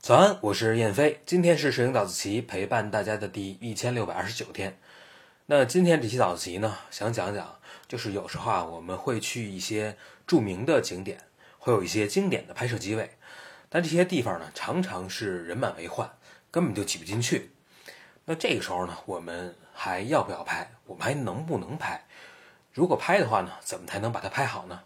早安，我是燕飞。今天是摄影早自习陪伴大家的第一千六百二十九天。那今天这期早自习呢，想讲讲，就是有时候啊，我们会去一些著名的景点，会有一些经典的拍摄机位，但这些地方呢，常常是人满为患，根本就挤不进去。那这个时候呢，我们还要不要拍？我们还能不能拍？如果拍的话呢，怎么才能把它拍好呢？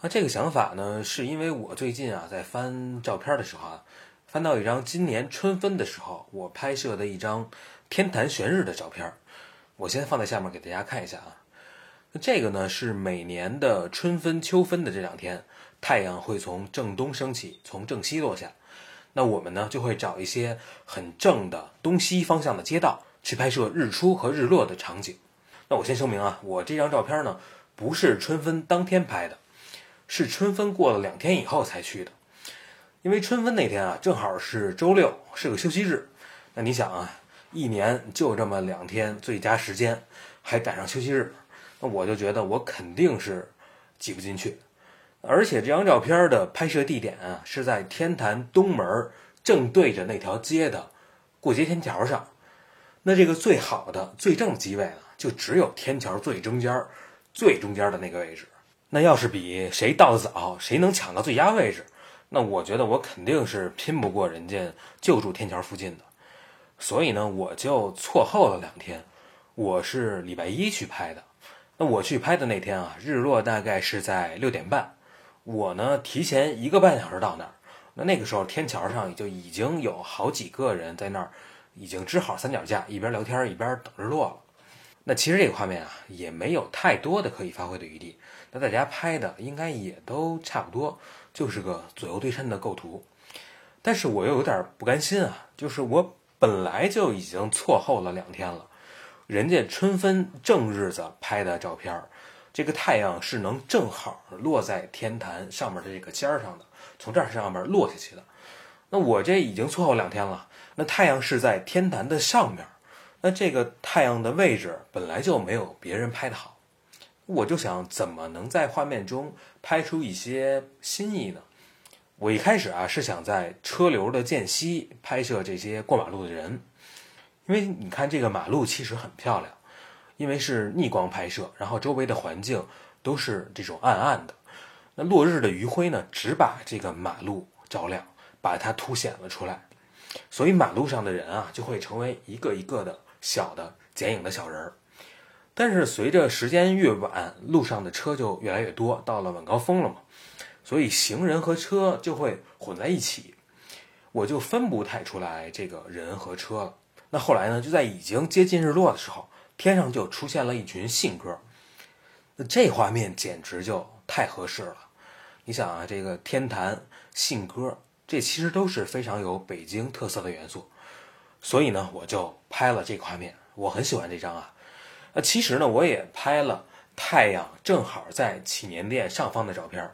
啊，这个想法呢，是因为我最近啊，在翻照片的时候啊。翻到一张今年春分的时候我拍摄的一张天坛悬日的照片，我先放在下面给大家看一下啊。那这个呢是每年的春分秋分的这两天，太阳会从正东升起，从正西落下。那我们呢就会找一些很正的东西方向的街道去拍摄日出和日落的场景。那我先声明啊，我这张照片呢不是春分当天拍的，是春分过了两天以后才去的。因为春分那天啊，正好是周六，是个休息日。那你想啊，一年就这么两天最佳时间，还赶上休息日，那我就觉得我肯定是挤不进去。而且这张照片的拍摄地点啊，是在天坛东门正对着那条街的过街天桥上。那这个最好的、最正的机位呢，就只有天桥最中间、最中间的那个位置。那要是比谁到的早，谁能抢到最佳位置？那我觉得我肯定是拼不过人家就住天桥附近的，所以呢，我就错后了两天。我是礼拜一去拍的，那我去拍的那天啊，日落大概是在六点半。我呢提前一个半小时到那儿，那那个时候天桥上就已经有好几个人在那儿已经支好三脚架，一边聊天一边等日落了。那其实这个画面啊也没有太多的可以发挥的余地，那大家拍的应该也都差不多。就是个左右对称的构图，但是我又有点不甘心啊！就是我本来就已经错后了两天了，人家春分正日子拍的照片，这个太阳是能正好落在天坛上面的这个尖儿上的，从这儿上面落下去的。那我这已经错后两天了，那太阳是在天坛的上面，那这个太阳的位置本来就没有别人拍的好。我就想怎么能在画面中拍出一些新意呢？我一开始啊是想在车流的间隙拍摄这些过马路的人，因为你看这个马路其实很漂亮，因为是逆光拍摄，然后周围的环境都是这种暗暗的，那落日的余晖呢，只把这个马路照亮，把它凸显了出来，所以马路上的人啊就会成为一个一个的小的剪影的小人儿。但是随着时间越晚，路上的车就越来越多，到了晚高峰了嘛，所以行人和车就会混在一起，我就分不太出来这个人和车了。那后来呢，就在已经接近日落的时候，天上就出现了一群信鸽，那这画面简直就太合适了。你想啊，这个天坛信鸽，这其实都是非常有北京特色的元素，所以呢，我就拍了这个画面。我很喜欢这张啊。那其实呢，我也拍了太阳正好在祈年殿上方的照片，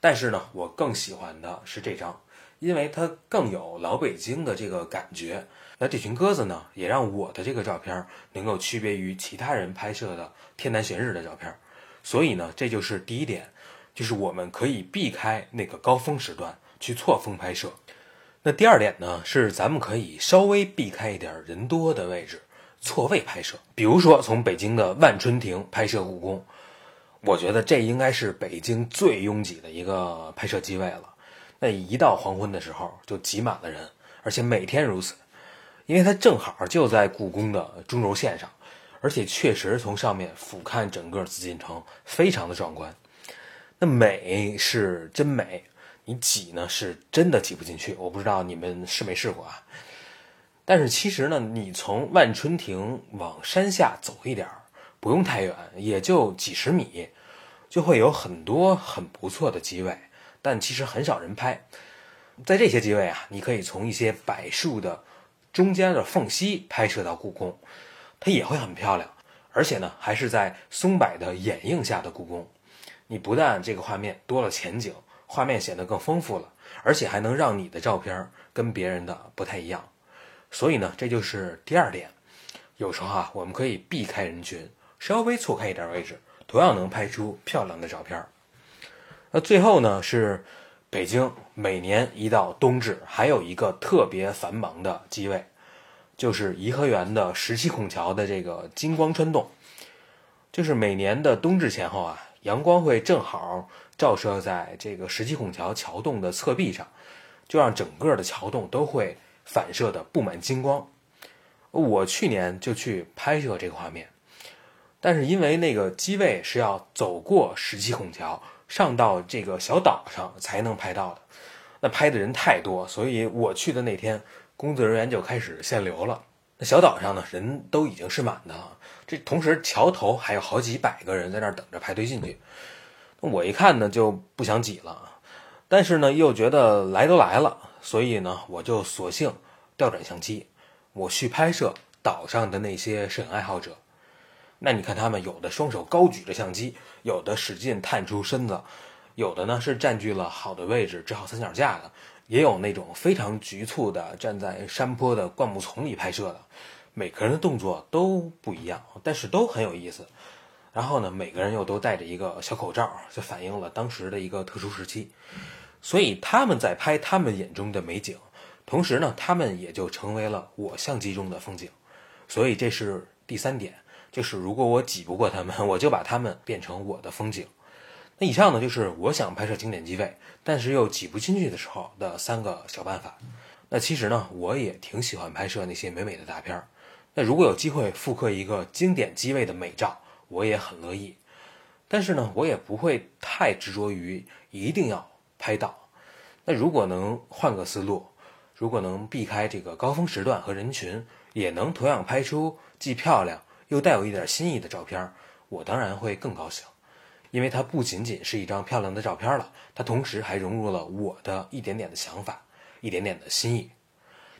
但是呢，我更喜欢的是这张，因为它更有老北京的这个感觉。那这群鸽子呢，也让我的这个照片能够区别于其他人拍摄的天坛玄日的照片。所以呢，这就是第一点，就是我们可以避开那个高峰时段去错峰拍摄。那第二点呢，是咱们可以稍微避开一点人多的位置。错位拍摄，比如说从北京的万春亭拍摄故宫，我觉得这应该是北京最拥挤的一个拍摄机位了。那一到黄昏的时候就挤满了人，而且每天如此，因为它正好就在故宫的中轴线上，而且确实从上面俯瞰整个紫禁城，非常的壮观。那美是真美，你挤呢是真的挤不进去。我不知道你们试没试过啊？但是其实呢，你从万春亭往山下走一点儿，不用太远，也就几十米，就会有很多很不错的机位，但其实很少人拍。在这些机位啊，你可以从一些柏树的中间的缝隙拍摄到故宫，它也会很漂亮。而且呢，还是在松柏的掩映下的故宫，你不但这个画面多了前景，画面显得更丰富了，而且还能让你的照片跟别人的不太一样。所以呢，这就是第二点。有时候啊，我们可以避开人群，稍微错开一点位置，同样能拍出漂亮的照片。那最后呢是北京每年一到冬至，还有一个特别繁忙的机位，就是颐和园的十七孔桥的这个金光穿洞。就是每年的冬至前后啊，阳光会正好照射在这个十七孔桥桥洞的侧壁上，就让整个的桥洞都会反射的布满金光。我去年就去拍摄这个画面，但是因为那个机位是要走过十七孔桥。上到这个小岛上才能拍到的，那拍的人太多，所以我去的那天，工作人员就开始限流了。那小岛上呢，人都已经是满的了。这同时桥头还有好几百个人在那儿等着排队进去。我一看呢，就不想挤了，但是呢，又觉得来都来了，所以呢，我就索性调转相机，我去拍摄岛上的那些摄影爱好者。那你看，他们有的双手高举着相机，有的使劲探出身子，有的呢是占据了好的位置支好三脚架的，也有那种非常局促的站在山坡的灌木丛里拍摄的。每个人的动作都不一样，但是都很有意思。然后呢，每个人又都戴着一个小口罩，就反映了当时的一个特殊时期。所以他们在拍他们眼中的美景，同时呢，他们也就成为了我相机中的风景。所以这是第三点。就是如果我挤不过他们，我就把他们变成我的风景。那以上呢，就是我想拍摄经典机位，但是又挤不进去的时候的三个小办法。那其实呢，我也挺喜欢拍摄那些美美的大片儿。那如果有机会复刻一个经典机位的美照，我也很乐意。但是呢，我也不会太执着于一定要拍到。那如果能换个思路，如果能避开这个高峰时段和人群，也能同样拍出既漂亮。又带有一点新意的照片，我当然会更高兴，因为它不仅仅是一张漂亮的照片了，它同时还融入了我的一点点的想法，一点点的心意。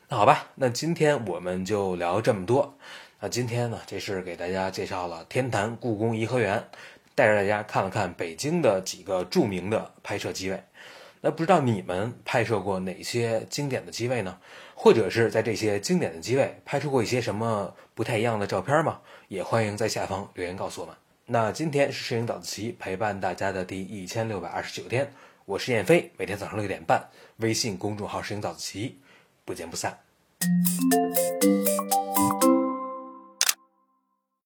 那好吧，那今天我们就聊这么多。那今天呢，这是给大家介绍了天坛、故宫、颐和园，带着大家看了看北京的几个著名的拍摄机位。那不知道你们拍摄过哪些经典的机位呢？或者是在这些经典的机位拍出过一些什么不太一样的照片吗？也欢迎在下方留言告诉我们。那今天是摄影早自习陪伴大家的第一千六百二十九天，我是燕飞，每天早上六点半，微信公众号“摄影早自习”，不见不散。